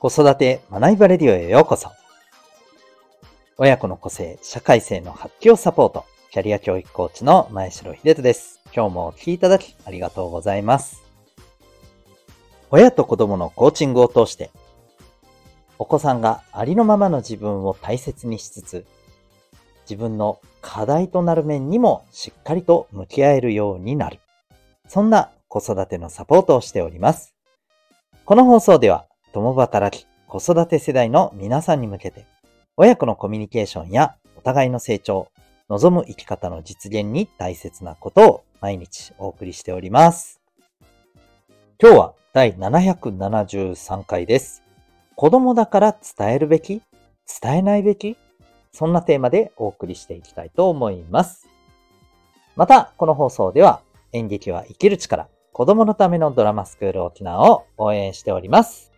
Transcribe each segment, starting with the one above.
子育て学びバレディオへようこそ。親子の個性、社会性の発揮をサポート、キャリア教育コーチの前城秀人です。今日もお聴きいただきありがとうございます。親と子供のコーチングを通して、お子さんがありのままの自分を大切にしつつ、自分の課題となる面にもしっかりと向き合えるようになる。そんな子育てのサポートをしております。この放送では、共働き、子育て世代の皆さんに向けて、親子のコミュニケーションやお互いの成長、望む生き方の実現に大切なことを毎日お送りしております。今日は第773回です。子供だから伝えるべき伝えないべきそんなテーマでお送りしていきたいと思います。また、この放送では演劇は生きる力、子供のためのドラマスクール沖縄を応援しております。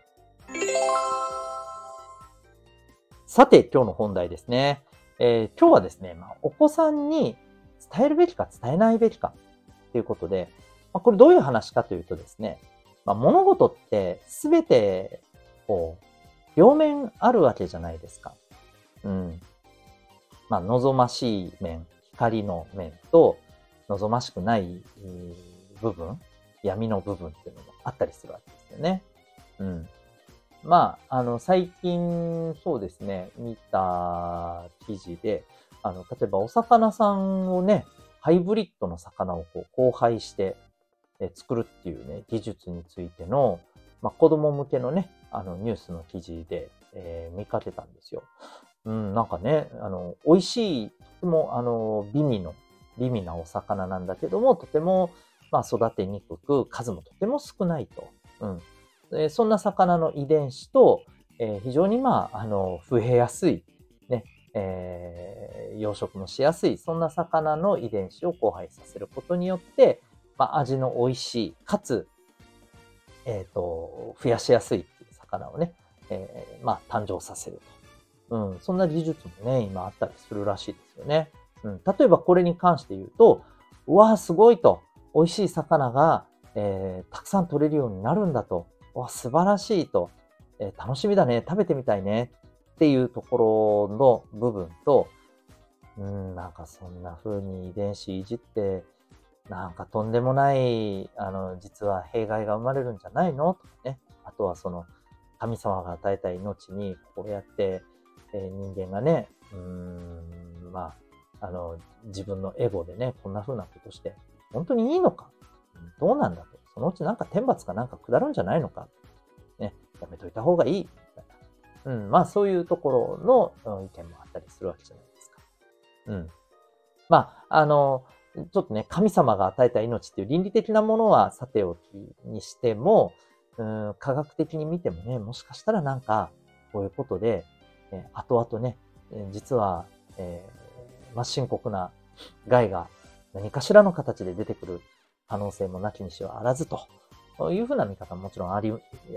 さて、今日の本題ですね。えー、今日はですね、まあ、お子さんに伝えるべきか伝えないべきかということで、まあ、これどういう話かというとですね、まあ、物事ってすべて、こう、両面あるわけじゃないですか。うん。まあ、望ましい面、光の面と、望ましくない部分、闇の部分っていうのもあったりするわけですよね。まあ、あの、最近、そうですね、見た記事で、あの、例えばお魚さんをね、ハイブリッドの魚をこう交配してえ作るっていうね、技術についての、まあ、子供向けのね、あの、ニュースの記事で、えー、見かけたんですよ。うん、なんかね、あの、美味しい、とても、あの、美味の、美味なお魚なんだけども、とても、まあ、育てにくく、数もとても少ないと。うん。えそんな魚の遺伝子と、え非常にまあ、あの、増えやすい、ね、えー、養殖もしやすい、そんな魚の遺伝子を交配させることによって、まあ、味の美味しい、かつ、えっ、ー、と、増やしやすいい魚をね、えー、まあ、誕生させると。うん、そんな技術もね、今あったりするらしいですよね。うん、例えばこれに関して言うと、うわあ、すごいと、美味しい魚が、えー、たくさん取れるようになるんだと。わ、素晴らしいと、えー、楽しみだね、食べてみたいね。っていうところの部分と、うん、なんかそんな風に遺伝子いじって、なんかとんでもない、あの、実は弊害が生まれるんじゃないの？とかね。あとはその、神様が与えた命に、こうやって、えー、人間がね、うん、まあ、あの、自分のエゴでね、こんな風なことして、本当にいいのか？どうなんだと。そのうちなんか天罰かなんか下るんじゃないのか。ね、やめといた方がいい。うん、まあそういうところの、意見もあったりするわけじゃないですか。うん。まあ、あの、ちょっとね、神様が与えた命っていう倫理的なものはさておきにしても、うん、科学的に見てもね、もしかしたらなんか、こういうことで、え、後々ね、実は、えー、深刻な害が何かしらの形で出てくる可能性もなきにしはあらずというふうな見方ももちろんあり、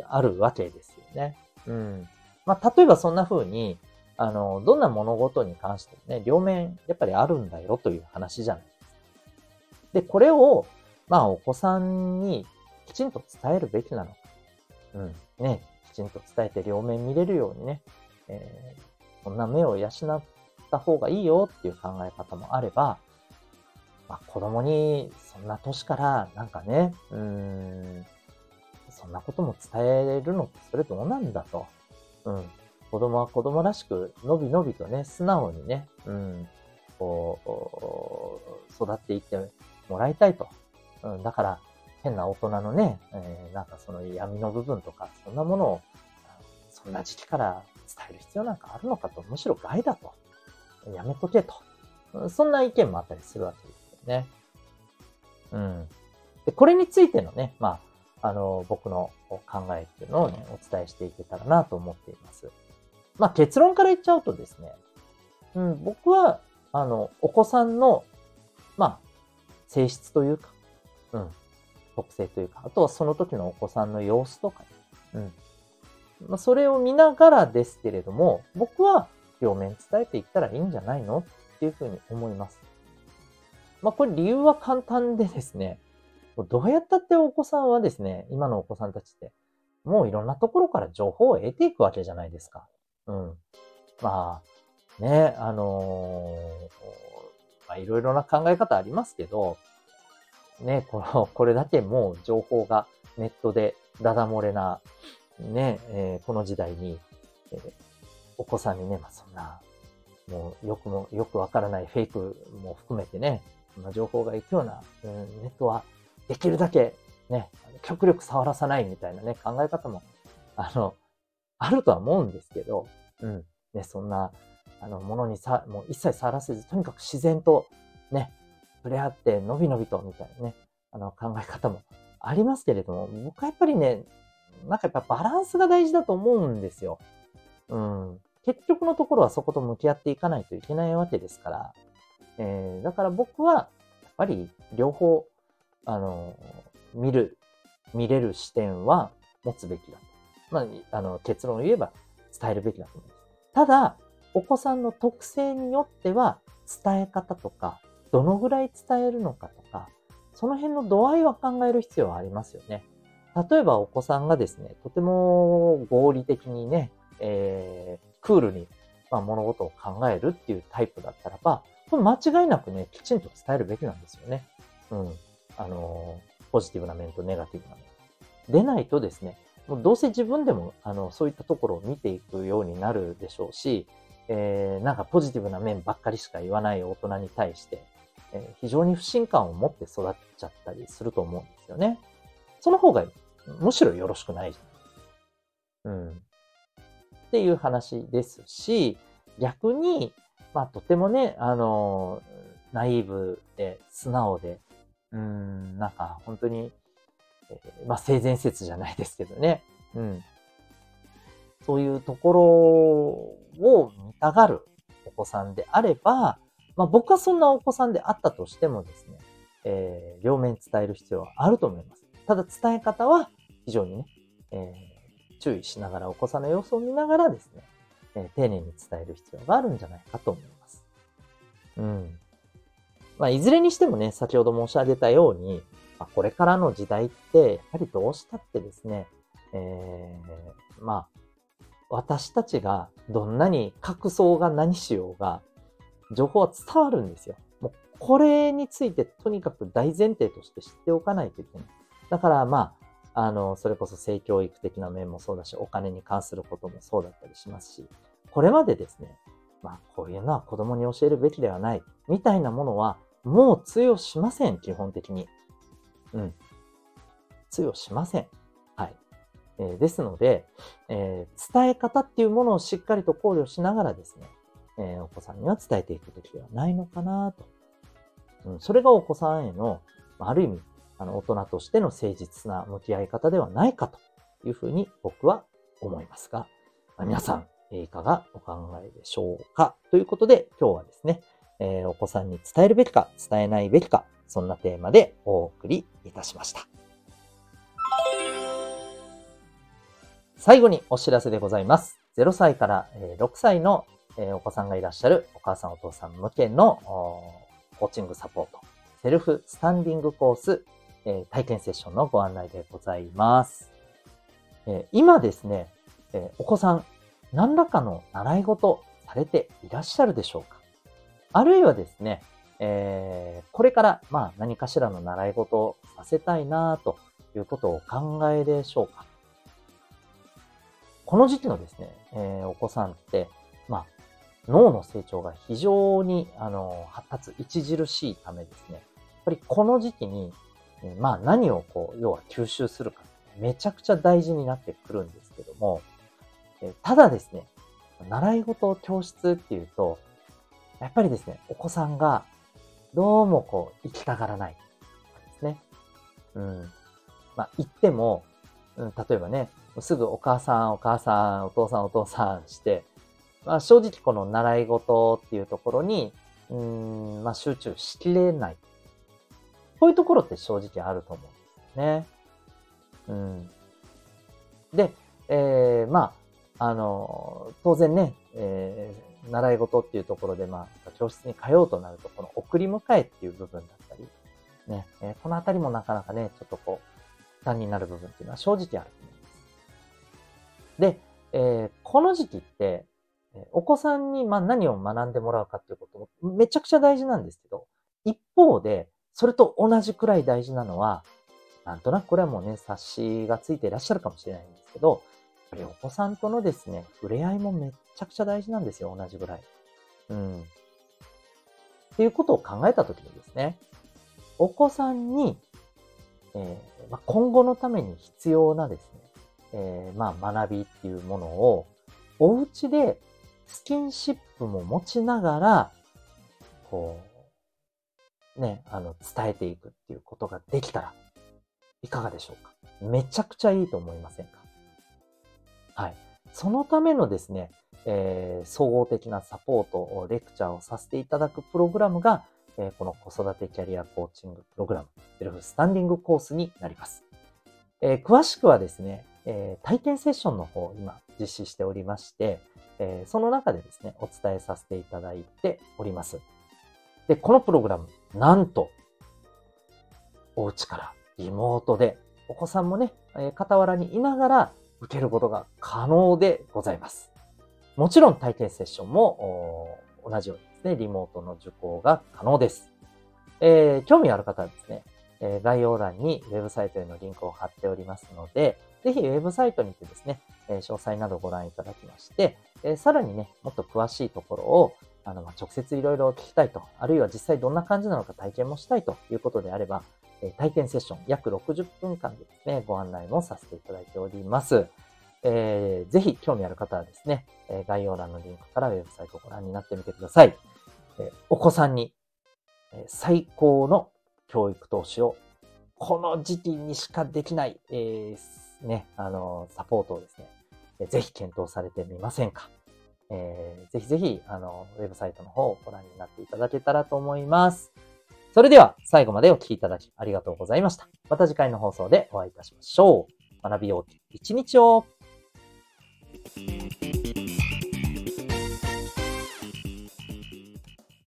あるわけですよね。うん。まあ、例えばそんな風に、あの、どんな物事に関してもね、両面やっぱりあるんだよという話じゃないですか。で、これを、まあ、お子さんにきちんと伝えるべきなのか。うん。ね、きちんと伝えて両面見れるようにね、えー、こんな目を養った方がいいよっていう考え方もあれば、まあ、子供にそんな年からなんかね、うん、そんなことも伝えるのってそれどうなんだと。うん。子供は子供らしく、のびのびとね、素直にね、うん、こう、育っていってもらいたいと。うん、だから、変な大人のね、えー、なんかその闇の部分とか、そんなものを、そんな時期から伝える必要なんかあるのかと、むしろ害だと。やめとけと。そんな意見もあったりするわけです。ね。うん。で、これについてのね、まあ、あの、僕の考えっていうのをね、お伝えしていけたらなと思っています。まあ、結論から言っちゃうとですね、うん、僕は、あの、お子さんの、まあ、性質というか、うん、特性というか、あとはその時のお子さんの様子とか、うん。まあ、それを見ながらですけれども、僕は両面伝えていったらいいんじゃないのっていうふうに思います。まあ、これ理由は簡単でですね、どうやったってお子さんはですね、今のお子さんたちって、もういろんなところから情報を得ていくわけじゃないですか。うん。まあ、ね、あのー、まあ、いろいろな考え方ありますけど、ね、この、これだけもう情報がネットでダダ漏れな、ね、えー、この時代に、えー、お子さんにね、まあ、そんな、もうよくも、よくわからないフェイクも含めてね、情報が行くような、うん、ネットはできるだけね、極力触らさないみたいなね、考え方も、あの、あるとは思うんですけど、うん、ね、そんな、あの、ものにさ、もう一切触らせず、とにかく自然と、ね、触れ合って、のびのびと、みたいなね、あの、考え方もありますけれども、僕はやっぱりね、なんかやっぱバランスが大事だと思うんですよ。うん。結局のところはそこと向き合っていかないといけないわけですから。えー、だから僕は、やっぱり両方、あの、見る、見れる視点は持つべきだと。まあ、あの、結論を言えば伝えるべきだと思います。ただ、お子さんの特性によっては、伝え方とか、どのぐらい伝えるのかとか、その辺の度合いは考える必要はありますよね。例えばお子さんがですね、とても合理的にね、えー、クールに、まあ、物事を考えるっていうタイプだったらば、これ間違いなくね、きちんと伝えるべきなんですよね。うん。あの、ポジティブな面とネガティブな面。でないとですね、もうどうせ自分でも、あの、そういったところを見ていくようになるでしょうし、えー、なんかポジティブな面ばっかりしか言わない大人に対して、えー、非常に不信感を持って育っちゃったりすると思うんですよね。その方が、むしろよろしくないじゃん。うん。っていう話ですし、逆に、まあ、とてもね、あの、ナイーブで、素直で、うん、なんか本当に、えー、まあ性善説じゃないですけどね。うん。そういうところを見たがるお子さんであれば、まあ僕はそんなお子さんであったとしてもですね、えー、両面伝える必要はあると思います。ただ伝え方は非常にね、えー、注意しながらお子さんの様子を見ながらですね、え、丁寧に伝える必要があるんじゃないかと思います。うん。まあ、いずれにしてもね、先ほど申し上げたように、まあ、これからの時代って、やはりどうしたってですね、えー、まあ、私たちがどんなに格層が何しようが、情報は伝わるんですよ。もうこれについてとにかく大前提として知っておかないといけない。だからまあ、あの、それこそ性教育的な面もそうだし、お金に関することもそうだったりしますし、これまでですね、まあ、こういうのは子供に教えるべきではない、みたいなものは、もう通用しません、基本的に。うん。通用しません。はい。えー、ですので、えー、伝え方っていうものをしっかりと考慮しながらですね、えー、お子さんには伝えていくべきではないのかなと。うん、それがお子さんへの、ある意味、あの、大人としての誠実な向き合い方ではないかというふうに僕は思いますが、まあ、皆さん、いかがお考えでしょうか？ということで、今日はですね、えー、お子さんに伝えるべきか、伝えないべきか、そんなテーマでお送りいたしました。最後にお知らせでございます。0歳から6歳のお子さんがいらっしゃるお母さんお父さん向けのコーチングサポート、セルフスタンディングコースえ体験セッションのご案内でございます。え今ですね、えお子さん何らかの習い事されていらっしゃるでしょうか？あるいはですね、え、これから、まあ、何かしらの習い事をさせたいなということをお考えでしょうか？この時期のですね、えー、お子さんって、まあ、脳の成長が非常に、あの、発達著しいためですね、やっぱりこの時期に、えー、まあ、何をこう、要は吸収するか、めちゃくちゃ大事になってくるんですけども、え、ただですね、習い事教室っていうと、やっぱりですね、お子さんがどうもこう、行きたがらない。ですね。うん。まあ、行っても、うん、例えばね、すぐお母さん、お母さん、お父さん、お父さんして、まあ、正直この習い事っていうところに、うん、まあ、集中しきれない。こういうところって正直あると思うんですよね。うん。で、えー、まあ、あの、当然ね、えー習い事っていうところで、まあ、教室に通うとなると、この送り迎えっていう部分だったり、ね、えー、このあたりもなかなかね、ちょっとこう、負担になる部分っていうのは正直あると思います。で、えー、この時期って、お子さんにまあ何を学んでもらうかっていうこともめちゃくちゃ大事なんですけど、一方で、それと同じくらい大事なのは、なんとなくこれはもうね、冊子がついていらっしゃるかもしれないんですけど、やっぱりお子さんとのですね、触れ合いもめっちゃくちゃ大事なんですよ、同じぐらい。うん。っていうことを考えたときにですね、お子さんに、えーまあ、今後のために必要なですね、えー、まあ学びっていうものを、お家でスキンシップも持ちながら、こう、ね、あの、伝えていくっていうことができたら、いかがでしょうか？めちゃくちゃいいと思いませんか？はい。そのためのですね、えー、総合的なサポート、レクチャーをさせていただくプログラムが、えー、この子育てキャリアコーチングプログラム、セルフスタンディングコースになります。えー、詳しくはですね、え体験セッションの方、今実施しておりまして、えその中でですね、お伝えさせていただいております。で、このプログラム、なんと、お家からリモートで、お子さんもね、え傍らにいながら受けることが可能でございます。もちろん体験セッションも同じようにですね、リモートの受講が可能です。えー、興味ある方はですね、え概要欄にウェブサイトへのリンクを貼っておりますので、ぜひウェブサイトにてですね、え詳細などご覧いただきまして、えさらにね、もっと詳しいところを、あの、ま直接いろいろ聞きたいと、あるいは実際どんな感じなのか体験もしたいということであれば、え体験セッション約60分間でですね、ご案内もさせていただいております。えー、ぜひ興味ある方はですね、え概要欄のリンクからウェブサイトをご覧になってみてください。えお子さんに、え最高の教育投資をこの時期にしかできない、えー、ね、あの、サポートをですね、ぜひ検討されてみませんか。えー、ぜひぜひ、あの、ウェブサイトの方をご覧になっていただけたらと思います。それでは、最後までお聴きいただきありがとうございました。また次回の放送でお会いいたしましょう。学びよう一日を。